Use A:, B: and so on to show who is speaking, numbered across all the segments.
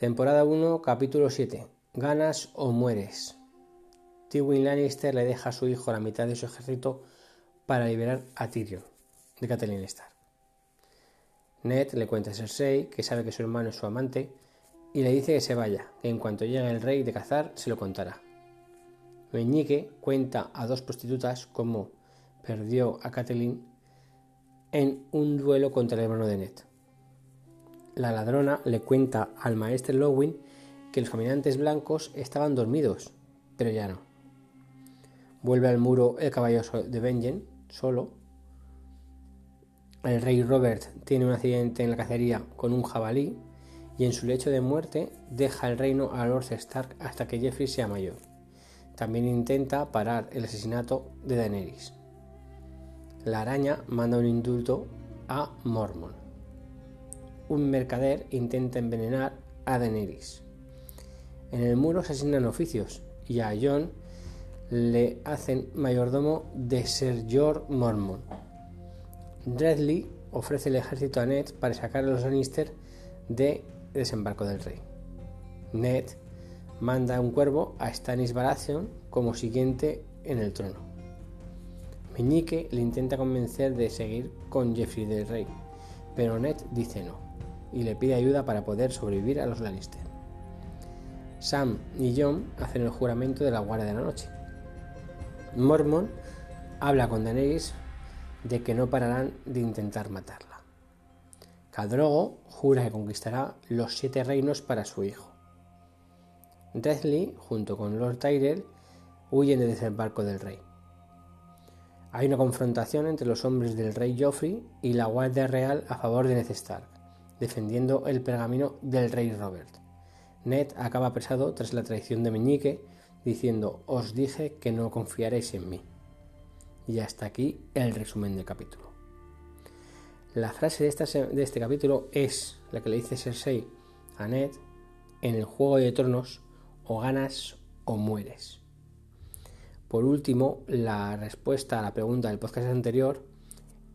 A: Temporada 1, capítulo 7. Ganas o mueres. Tywin Lannister le deja a su hijo la mitad de su ejército para liberar a Tyrion, de Catelyn Stark. Ned le cuenta a Cersei que sabe que su hermano es su amante y le dice que se vaya, que en cuanto llegue el rey de cazar se lo contará. Meñique cuenta a dos prostitutas cómo perdió a Catelyn en un duelo contra el hermano de Ned. La ladrona le cuenta al maestro Lowin que los caminantes blancos estaban dormidos, pero ya no. Vuelve al muro el caballo de Benjen, solo. El rey Robert tiene un accidente en la cacería con un jabalí y en su lecho de muerte deja el reino a Lord Stark hasta que Jeffrey sea mayor. También intenta parar el asesinato de Daenerys. La araña manda un indulto a Mormon. Un mercader intenta envenenar a Daenerys. En el muro se asignan oficios y a Jon le hacen mayordomo de Ser George Mormon. Redley ofrece el ejército a Ned para sacar a los Lannister de desembarco del rey. Ned manda un cuervo a Stannis Baratheon como siguiente en el trono. Meñique le intenta convencer de seguir con Jeffrey del rey, pero Ned dice no y le pide ayuda para poder sobrevivir a los Lannister. Sam y John hacen el juramento de la Guardia de la Noche. Mormon habla con Daenerys de que no pararán de intentar matarla. Cadrogo jura que conquistará los siete reinos para su hijo. Redley, junto con Lord Tyrell, huyen de desembarco del rey. Hay una confrontación entre los hombres del rey Joffrey y la Guardia Real a favor de Ned defendiendo el pergamino del rey Robert. Ned acaba apresado tras la traición de Meñique, diciendo os dije que no confiaréis en mí. Y hasta aquí el resumen del capítulo. La frase de, de este capítulo es la que le dice Cersei a Ned en el Juego de Tronos, o ganas o mueres. Por último, la respuesta a la pregunta del podcast anterior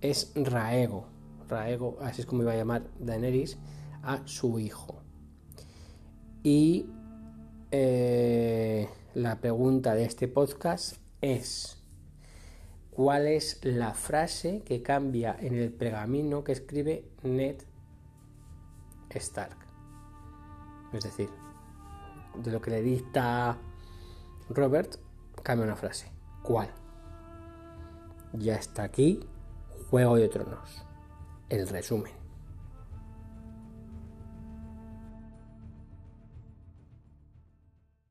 A: es Raego. Raego, así es como iba a llamar Daenerys a su hijo. Y eh, la pregunta de este podcast es, ¿cuál es la frase que cambia en el pergamino que escribe Ned Stark? Es decir, de lo que le dicta Robert, cambia una frase. ¿Cuál? Ya está aquí Juego de Tronos. El resumen.